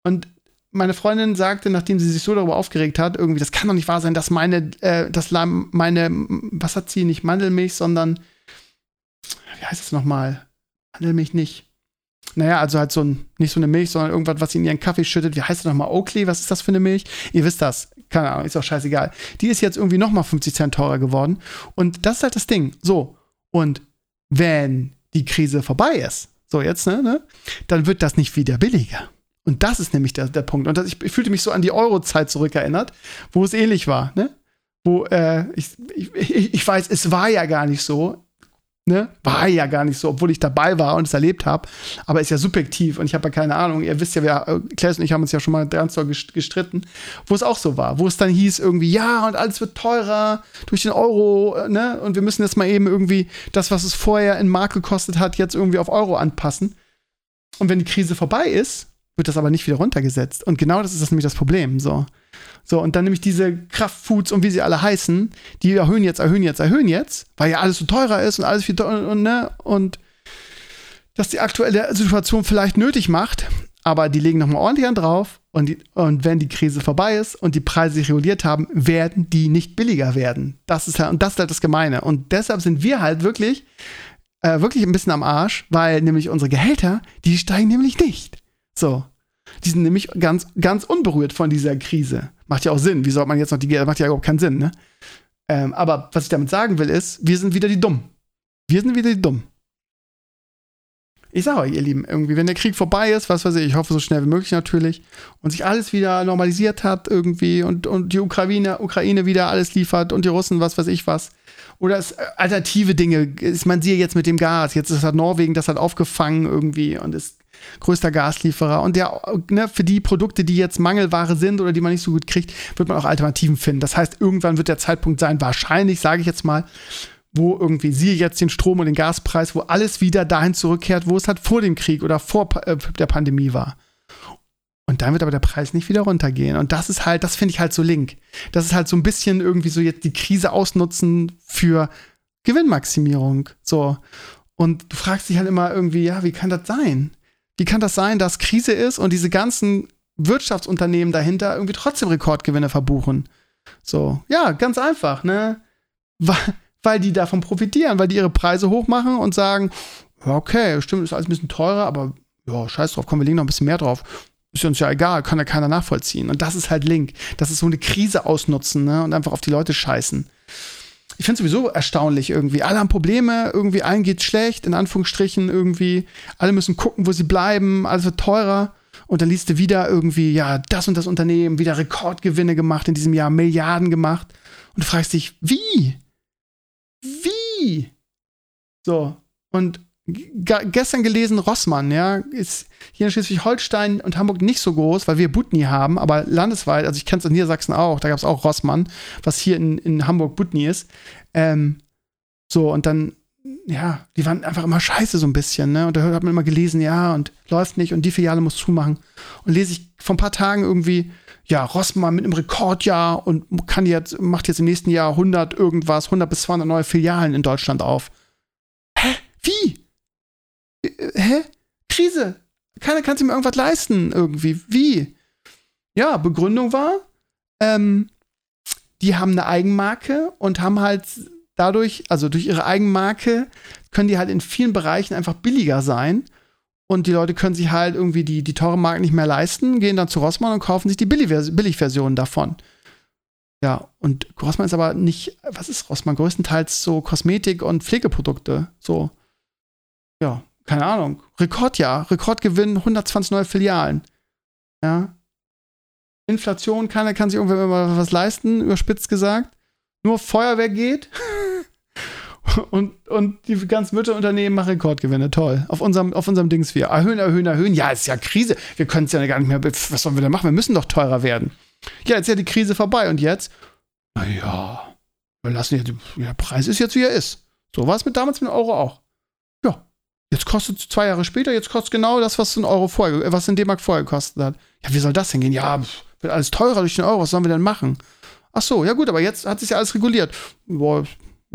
und meine Freundin sagte, nachdem sie sich so darüber aufgeregt hat, irgendwie, das kann doch nicht wahr sein, dass meine, äh, dass meine, was hat sie, nicht Mandelmilch, sondern, wie heißt es nochmal? Mandelmilch nicht. Naja, also halt so ein, nicht so eine Milch, sondern irgendwas, was sie in ihren Kaffee schüttet. Wie heißt das nochmal? Oakley, was ist das für eine Milch? Ihr wisst das. Keine Ahnung, ist auch scheißegal. Die ist jetzt irgendwie nochmal 50 Cent teurer geworden. Und das ist halt das Ding. So. Und wenn die Krise vorbei ist, so jetzt, ne, ne, dann wird das nicht wieder billiger. Und das ist nämlich der, der Punkt. Und das, ich, ich, fühlte mich so an die Euro-Zeit zurückerinnert, wo es ähnlich war, ne? Wo, äh, ich, ich, ich weiß, es war ja gar nicht so. Ne? War ja gar nicht so, obwohl ich dabei war und es erlebt habe. Aber ist ja subjektiv und ich habe ja keine Ahnung. Ihr wisst ja, wir, äh, Klaas und ich haben uns ja schon mal doll gestritten, wo es auch so war. Wo es dann hieß irgendwie, ja, und alles wird teurer durch den Euro, äh, ne? Und wir müssen jetzt mal eben irgendwie das, was es vorher in Mark gekostet hat, jetzt irgendwie auf Euro anpassen. Und wenn die Krise vorbei ist, wird das aber nicht wieder runtergesetzt. Und genau das ist das nämlich das Problem. So. So, und dann nämlich diese Kraftfoods und wie sie alle heißen, die erhöhen jetzt, erhöhen jetzt, erhöhen jetzt, weil ja alles so teurer ist und alles viel teurer und, ne, und dass die aktuelle Situation vielleicht nötig macht, aber die legen nochmal ordentlich an drauf und, die, und wenn die Krise vorbei ist und die Preise sich reguliert haben, werden die nicht billiger werden. Das ist halt, und das ist halt das Gemeine. Und deshalb sind wir halt wirklich, äh, wirklich ein bisschen am Arsch, weil nämlich unsere Gehälter, die steigen nämlich nicht. So. Die sind nämlich ganz, ganz unberührt von dieser Krise. Macht ja auch Sinn. Wie soll man jetzt noch die Gelder? Macht ja überhaupt keinen Sinn, ne? Ähm, aber was ich damit sagen will, ist, wir sind wieder die Dummen. Wir sind wieder die Dummen. Ich sage euch, ihr Lieben, irgendwie, wenn der Krieg vorbei ist, was weiß ich, ich hoffe so schnell wie möglich natürlich, und sich alles wieder normalisiert hat irgendwie und, und die Ukraine, Ukraine wieder alles liefert und die Russen, was weiß ich was. Oder es äh, alternative Dinge, ist man sieht jetzt mit dem Gas, jetzt ist halt Norwegen das hat aufgefangen irgendwie und ist größter Gaslieferer. Und der, ne, für die Produkte, die jetzt Mangelware sind oder die man nicht so gut kriegt, wird man auch Alternativen finden. Das heißt, irgendwann wird der Zeitpunkt sein, wahrscheinlich, sage ich jetzt mal, wo irgendwie siehe jetzt den Strom und den Gaspreis, wo alles wieder dahin zurückkehrt, wo es halt vor dem Krieg oder vor äh, der Pandemie war. Und dann wird aber der Preis nicht wieder runtergehen. Und das ist halt, das finde ich halt so link. Das ist halt so ein bisschen irgendwie so jetzt die Krise ausnutzen für Gewinnmaximierung. So. Und du fragst dich halt immer irgendwie, ja, wie kann das sein? Wie kann das sein, dass Krise ist und diese ganzen Wirtschaftsunternehmen dahinter irgendwie trotzdem Rekordgewinne verbuchen? So, ja, ganz einfach, ne? Weil, die davon profitieren, weil die ihre Preise hochmachen und sagen, okay, stimmt, ist alles ein bisschen teurer, aber ja, scheiß drauf, komm, wir legen noch ein bisschen mehr drauf. Ist uns ja egal, kann ja keiner nachvollziehen. Und das ist halt Link. Das ist so eine Krise ausnutzen, ne? Und einfach auf die Leute scheißen ich finde sowieso erstaunlich irgendwie. Alle haben Probleme, irgendwie allen geht's schlecht, in Anführungsstrichen irgendwie. Alle müssen gucken, wo sie bleiben, alles wird teurer. Und dann liest du wieder irgendwie, ja, das und das Unternehmen, wieder Rekordgewinne gemacht in diesem Jahr, Milliarden gemacht. Und du fragst dich, wie? Wie? So. Und gestern gelesen, Rossmann, ja, ist hier in Schleswig-Holstein und Hamburg nicht so groß, weil wir Butni haben, aber landesweit, also ich kenne es in Niedersachsen auch, da gab es auch Rossmann, was hier in, in Hamburg Butni ist. Ähm, so, und dann ja, die waren einfach immer scheiße so ein bisschen, ne? Und da hat man immer gelesen, ja, und läuft nicht und die Filiale muss zumachen. Und lese ich vor ein paar Tagen irgendwie, ja, Rossmann mit einem Rekordjahr und kann jetzt, macht jetzt im nächsten Jahr 100 irgendwas, 100 bis 200 neue Filialen in Deutschland auf. Hä? Wie? Hä? Krise. Keiner kann sich mir irgendwas leisten irgendwie. Wie? Ja, Begründung war, ähm, die haben eine Eigenmarke und haben halt dadurch, also durch ihre Eigenmarke, können die halt in vielen Bereichen einfach billiger sein. Und die Leute können sich halt irgendwie die, die teure Marke nicht mehr leisten, gehen dann zu Rossmann und kaufen sich die Billigversion davon. Ja, und Rossmann ist aber nicht, was ist Rossmann? Größtenteils so Kosmetik und Pflegeprodukte. So, ja, keine Ahnung. Rekordjahr, Rekordgewinn, 120 neue Filialen. Ja. Inflation, keiner kann sich irgendwann mal was leisten, überspitzt gesagt. Nur Feuerwehr geht. und, und die ganzen Mütterunternehmen machen Rekordgewinne. Toll. Auf unserem, auf unserem Dings wir. Erhöhen, erhöhen, erhöhen. Ja, ist ja Krise. Wir können es ja gar nicht mehr. Was sollen wir denn machen? Wir müssen doch teurer werden. Ja, jetzt ist ja die Krise vorbei. Und jetzt? Naja, wir lassen jetzt, der Preis ist jetzt, wie er ist. So war es mit damals mit Euro auch. Jetzt kostet es zwei Jahre später, jetzt kostet genau das, was ein Euro vorher, was in D-Mark vorher gekostet hat. Ja, wie soll das denn gehen? Ja, wird alles teurer durch den Euro. Was sollen wir denn machen? Ach so, ja gut, aber jetzt hat sich ja alles reguliert. Boah,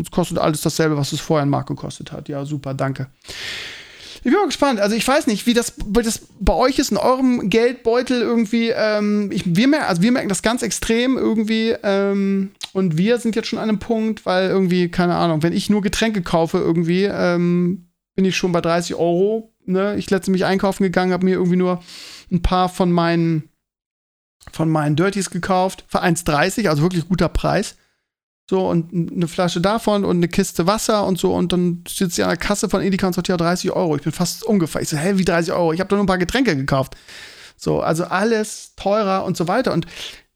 Jetzt kostet alles dasselbe, was es vorher in Mark gekostet hat. Ja, super, danke. Ich bin mal gespannt. Also ich weiß nicht, wie das, wie das bei euch ist in eurem Geldbeutel irgendwie. Ähm, ich, wir, merken, also wir merken das ganz extrem irgendwie. Ähm, und wir sind jetzt schon an einem Punkt, weil irgendwie, keine Ahnung, wenn ich nur Getränke kaufe irgendwie, ähm, bin ich schon bei 30 Euro. Ne? Ich letzte mich einkaufen gegangen, habe mir irgendwie nur ein paar von meinen von meinen Dirties gekauft für 1,30, also wirklich guter Preis. So, und eine Flasche davon und eine Kiste Wasser und so. Und dann sitzt sie an der Kasse von Edeka und sagt, ja, 30 Euro. Ich bin fast umgefallen. Ich so, hä, wie 30 Euro? Ich habe doch nur ein paar Getränke gekauft. So, also alles teurer und so weiter. Und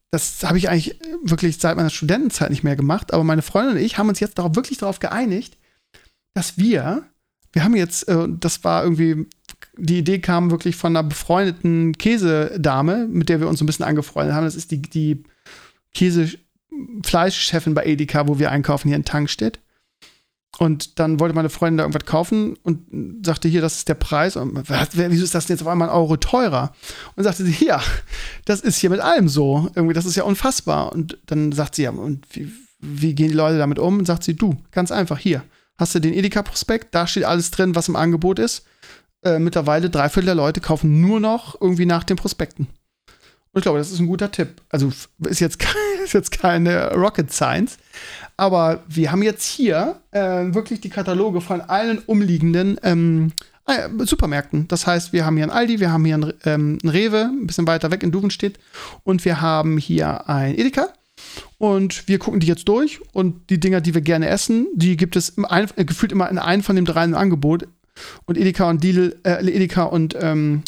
das habe ich eigentlich wirklich seit meiner Studentenzeit nicht mehr gemacht. Aber meine Freundin und ich haben uns jetzt darauf, wirklich darauf geeinigt, dass wir, wir haben jetzt, äh, das war irgendwie, die Idee kam wirklich von einer befreundeten Käsedame, mit der wir uns so ein bisschen angefreundet haben. Das ist die, die Käse, Fleischchefin bei Edeka, wo wir einkaufen, hier in Tankstedt. Und dann wollte meine Freundin da irgendwas kaufen und sagte, hier, das ist der Preis. Und wieso ist das denn jetzt auf einmal ein Euro teurer? Und sagte sie, ja, das ist hier mit allem so. Irgendwie, das ist ja unfassbar. Und dann sagt sie, ja, und wie, wie gehen die Leute damit um? Und sagt sie, du, ganz einfach, hier, hast du den Edeka-Prospekt, da steht alles drin, was im Angebot ist. Äh, mittlerweile drei Viertel der Leute kaufen nur noch irgendwie nach den Prospekten. Und ich glaube, das ist ein guter Tipp. Also ist jetzt, ist jetzt keine Rocket Science. Aber wir haben jetzt hier äh, wirklich die Kataloge von allen umliegenden ähm, äh, Supermärkten. Das heißt, wir haben hier ein Aldi, wir haben hier ein, ähm, ein Rewe, ein bisschen weiter weg in Duvenstedt. Und wir haben hier ein Edeka. Und wir gucken die jetzt durch. Und die Dinger, die wir gerne essen, die gibt es im ein, äh, gefühlt immer in einem von den dreien im Angebot. Und Edeka und Lidl, äh, Edeka und, ähm,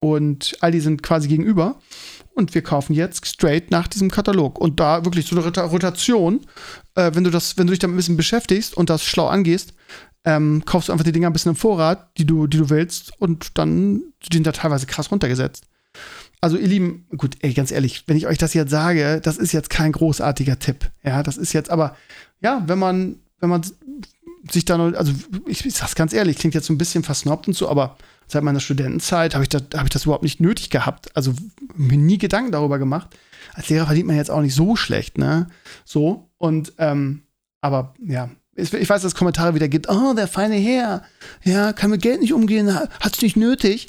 und Aldi sind quasi gegenüber und wir kaufen jetzt straight nach diesem Katalog. Und da wirklich so eine Rotation, äh, wenn du das, wenn du dich damit ein bisschen beschäftigst und das schlau angehst, ähm, kaufst du einfach die Dinger ein bisschen im Vorrat, die du, die du willst, und dann sind da teilweise krass runtergesetzt. Also, ihr Lieben, gut, ey, ganz ehrlich, wenn ich euch das jetzt sage, das ist jetzt kein großartiger Tipp. Ja, das ist jetzt, aber ja, wenn man, wenn man sich dann, also ich, ich sag's ganz ehrlich, klingt jetzt so ein bisschen versnobbt und so, aber seit meiner Studentenzeit habe ich, das, hab ich das überhaupt nicht nötig gehabt. Also mir nie Gedanken darüber gemacht. Als Lehrer verdient man jetzt auch nicht so schlecht, ne? So. Und, ähm, aber ja, ich, weiß, dass es Kommentare wieder gibt, oh, der feine Herr, ja, kann mit Geld nicht umgehen, hat's nicht nötig.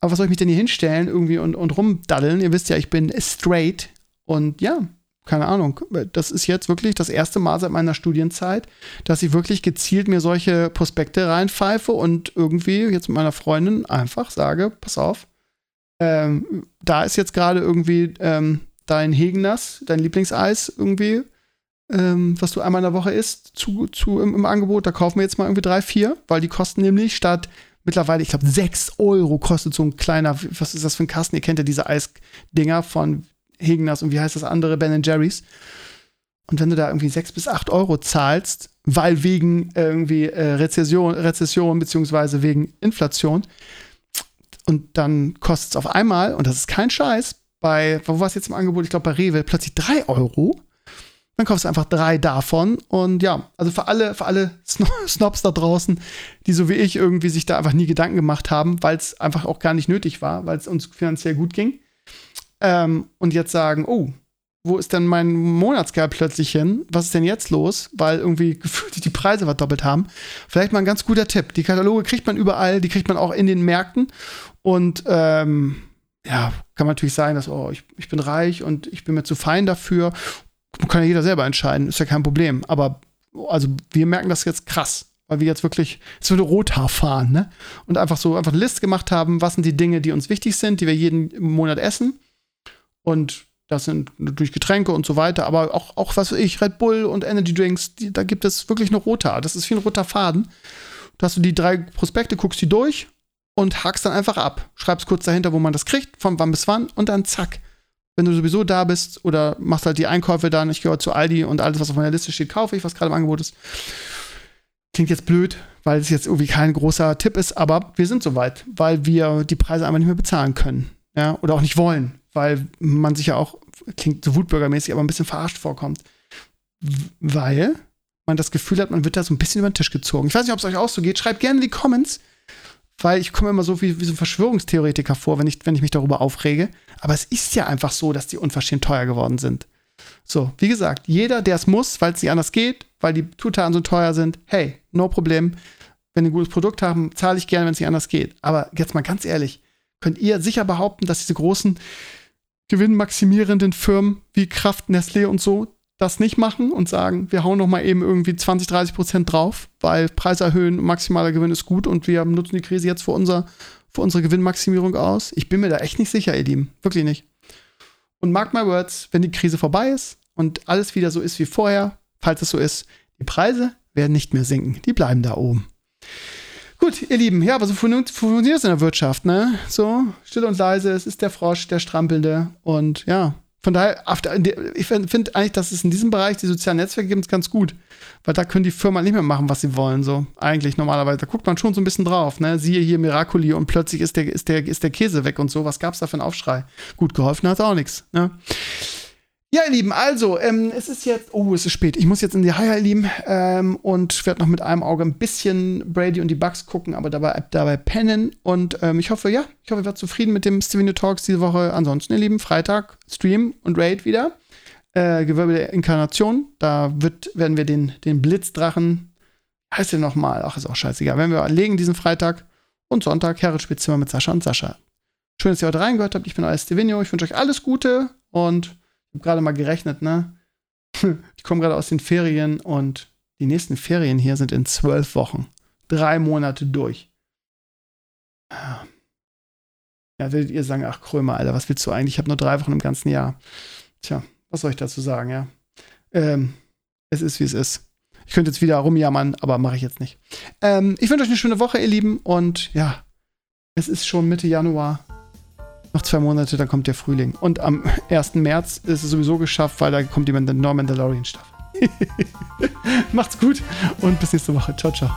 Aber was soll ich mich denn hier hinstellen irgendwie und, und rumdaddeln? Ihr wisst ja, ich bin straight. Und ja, keine Ahnung, das ist jetzt wirklich das erste Mal seit meiner Studienzeit, dass ich wirklich gezielt mir solche Prospekte reinpfeife und irgendwie jetzt mit meiner Freundin einfach sage, pass auf, ähm, da ist jetzt gerade irgendwie ähm, dein Hegeners, dein Lieblingseis irgendwie, ähm, was du einmal in der Woche isst, zu, zu im, im, Angebot. Da kaufen wir jetzt mal irgendwie drei, vier, weil die kosten nämlich statt mittlerweile, ich glaube, sechs Euro kostet so ein kleiner, was ist das für ein Kasten? Ihr kennt ja diese Eisdinger von Hegeners und wie heißt das andere, Ben Jerry's. Und wenn du da irgendwie sechs bis acht Euro zahlst, weil wegen irgendwie äh, Rezession, Rezession beziehungsweise wegen Inflation, und dann kostet es auf einmal, und das ist kein Scheiß, bei, wo war es jetzt im Angebot? Ich glaube bei Rewe plötzlich drei Euro. Dann kaufst du einfach drei davon. Und ja, also für alle, für alle Snobs da draußen, die so wie ich irgendwie sich da einfach nie Gedanken gemacht haben, weil es einfach auch gar nicht nötig war, weil es uns finanziell gut ging. Ähm, und jetzt sagen, oh, wo ist denn mein Monatsgeld plötzlich hin? Was ist denn jetzt los? Weil irgendwie gefühlt die Preise verdoppelt haben. Vielleicht mal ein ganz guter Tipp. Die Kataloge kriegt man überall, die kriegt man auch in den Märkten. Und ähm, ja, kann man natürlich sagen, dass, oh, ich, ich bin reich und ich bin mir zu fein dafür kann ja jeder selber entscheiden, ist ja kein Problem. Aber also wir merken das jetzt krass, weil wir jetzt wirklich so eine Rothaar fahren, ne? Und einfach so einfach eine Liste gemacht haben, was sind die Dinge, die uns wichtig sind, die wir jeden Monat essen. Und das sind durch Getränke und so weiter, aber auch, auch was weiß ich, Red Bull und Energy Drinks, die, da gibt es wirklich eine Rothaar. Das ist wie ein roter Faden. Da hast du die drei Prospekte, guckst die durch und hakst dann einfach ab. Schreibst kurz dahinter, wo man das kriegt, von wann bis wann und dann zack wenn du sowieso da bist oder machst halt die Einkäufe dann, ich gehe zu Aldi und alles, was auf meiner Liste steht, kaufe ich, was gerade im Angebot ist. Klingt jetzt blöd, weil es jetzt irgendwie kein großer Tipp ist, aber wir sind soweit, weil wir die Preise einfach nicht mehr bezahlen können. Ja, oder auch nicht wollen, weil man sich ja auch, klingt so wutbürgermäßig, aber ein bisschen verarscht vorkommt. Weil man das Gefühl hat, man wird da so ein bisschen über den Tisch gezogen. Ich weiß nicht, ob es euch auch so geht. Schreibt gerne in die Comments, weil ich komme immer so wie, wie so ein Verschwörungstheoretiker vor, wenn ich, wenn ich mich darüber aufrege. Aber es ist ja einfach so, dass die unverschämt teuer geworden sind. So, wie gesagt, jeder, der es muss, weil es nicht anders geht, weil die Zutaten so teuer sind, hey, no problem. Wenn die ein gutes Produkt haben, zahle ich gerne, wenn es nicht anders geht. Aber jetzt mal ganz ehrlich, könnt ihr sicher behaupten, dass diese großen gewinnmaximierenden Firmen wie Kraft, Nestlé und so das nicht machen und sagen, wir hauen noch mal eben irgendwie 20, 30 Prozent drauf, weil Preis erhöhen, maximaler Gewinn ist gut und wir nutzen die Krise jetzt für, unser, für unsere Gewinnmaximierung aus. Ich bin mir da echt nicht sicher, ihr Lieben. Wirklich nicht. Und mark my words, wenn die Krise vorbei ist und alles wieder so ist wie vorher, falls es so ist, die Preise werden nicht mehr sinken. Die bleiben da oben. Gut, ihr Lieben, ja, aber so funktioniert es in der Wirtschaft, ne? So, still und leise, es ist der Frosch, der Strampelnde und ja, von daher, ich finde eigentlich, dass es in diesem Bereich die sozialen Netzwerke gibt, ganz gut. Weil da können die Firmen nicht mehr machen, was sie wollen, so. Eigentlich normalerweise. Da guckt man schon so ein bisschen drauf, ne? Siehe hier Miracoli und plötzlich ist der, ist der, ist der Käse weg und so. Was gab's da für einen Aufschrei? Gut, geholfen hat auch nichts, ne? Ja, ihr Lieben, also, ähm, es ist jetzt, oh, es ist spät. Ich muss jetzt in die Haie, ihr Lieben, ähm, und werde noch mit einem Auge ein bisschen Brady und die Bugs gucken, aber dabei, dabei pennen. Und ähm, ich hoffe, ja, ich hoffe, ihr werdet zufrieden mit dem Stevenio Talks diese Woche. Ansonsten, ihr Lieben, Freitag, Stream und Raid wieder. Äh, Gewölbe der Inkarnation. Da wird, werden wir den, den Blitzdrachen, heißt der nochmal, ach, ist auch scheißegal, werden wir legen diesen Freitag und Sonntag, Herren Spitzzimmer mit Sascha und Sascha. Schön, dass ihr heute reingehört habt. Ich bin euer Stevenio. Ich wünsche euch alles Gute und habe gerade mal gerechnet, ne? Ich komme gerade aus den Ferien und die nächsten Ferien hier sind in zwölf Wochen. Drei Monate durch. Ja, werdet ihr sagen, ach Krömer, Alter, was willst du eigentlich? Ich habe nur drei Wochen im ganzen Jahr. Tja, was soll ich dazu sagen, ja? Ähm, es ist, wie es ist. Ich könnte jetzt wieder rumjammern, aber mache ich jetzt nicht. Ähm, ich wünsche euch eine schöne Woche, ihr Lieben. Und ja, es ist schon Mitte Januar. Noch zwei Monate, dann kommt der Frühling. Und am 1. März ist es sowieso geschafft, weil da kommt die neue Mandalorian-Staffel. Macht's gut und bis nächste Woche. Ciao, ciao.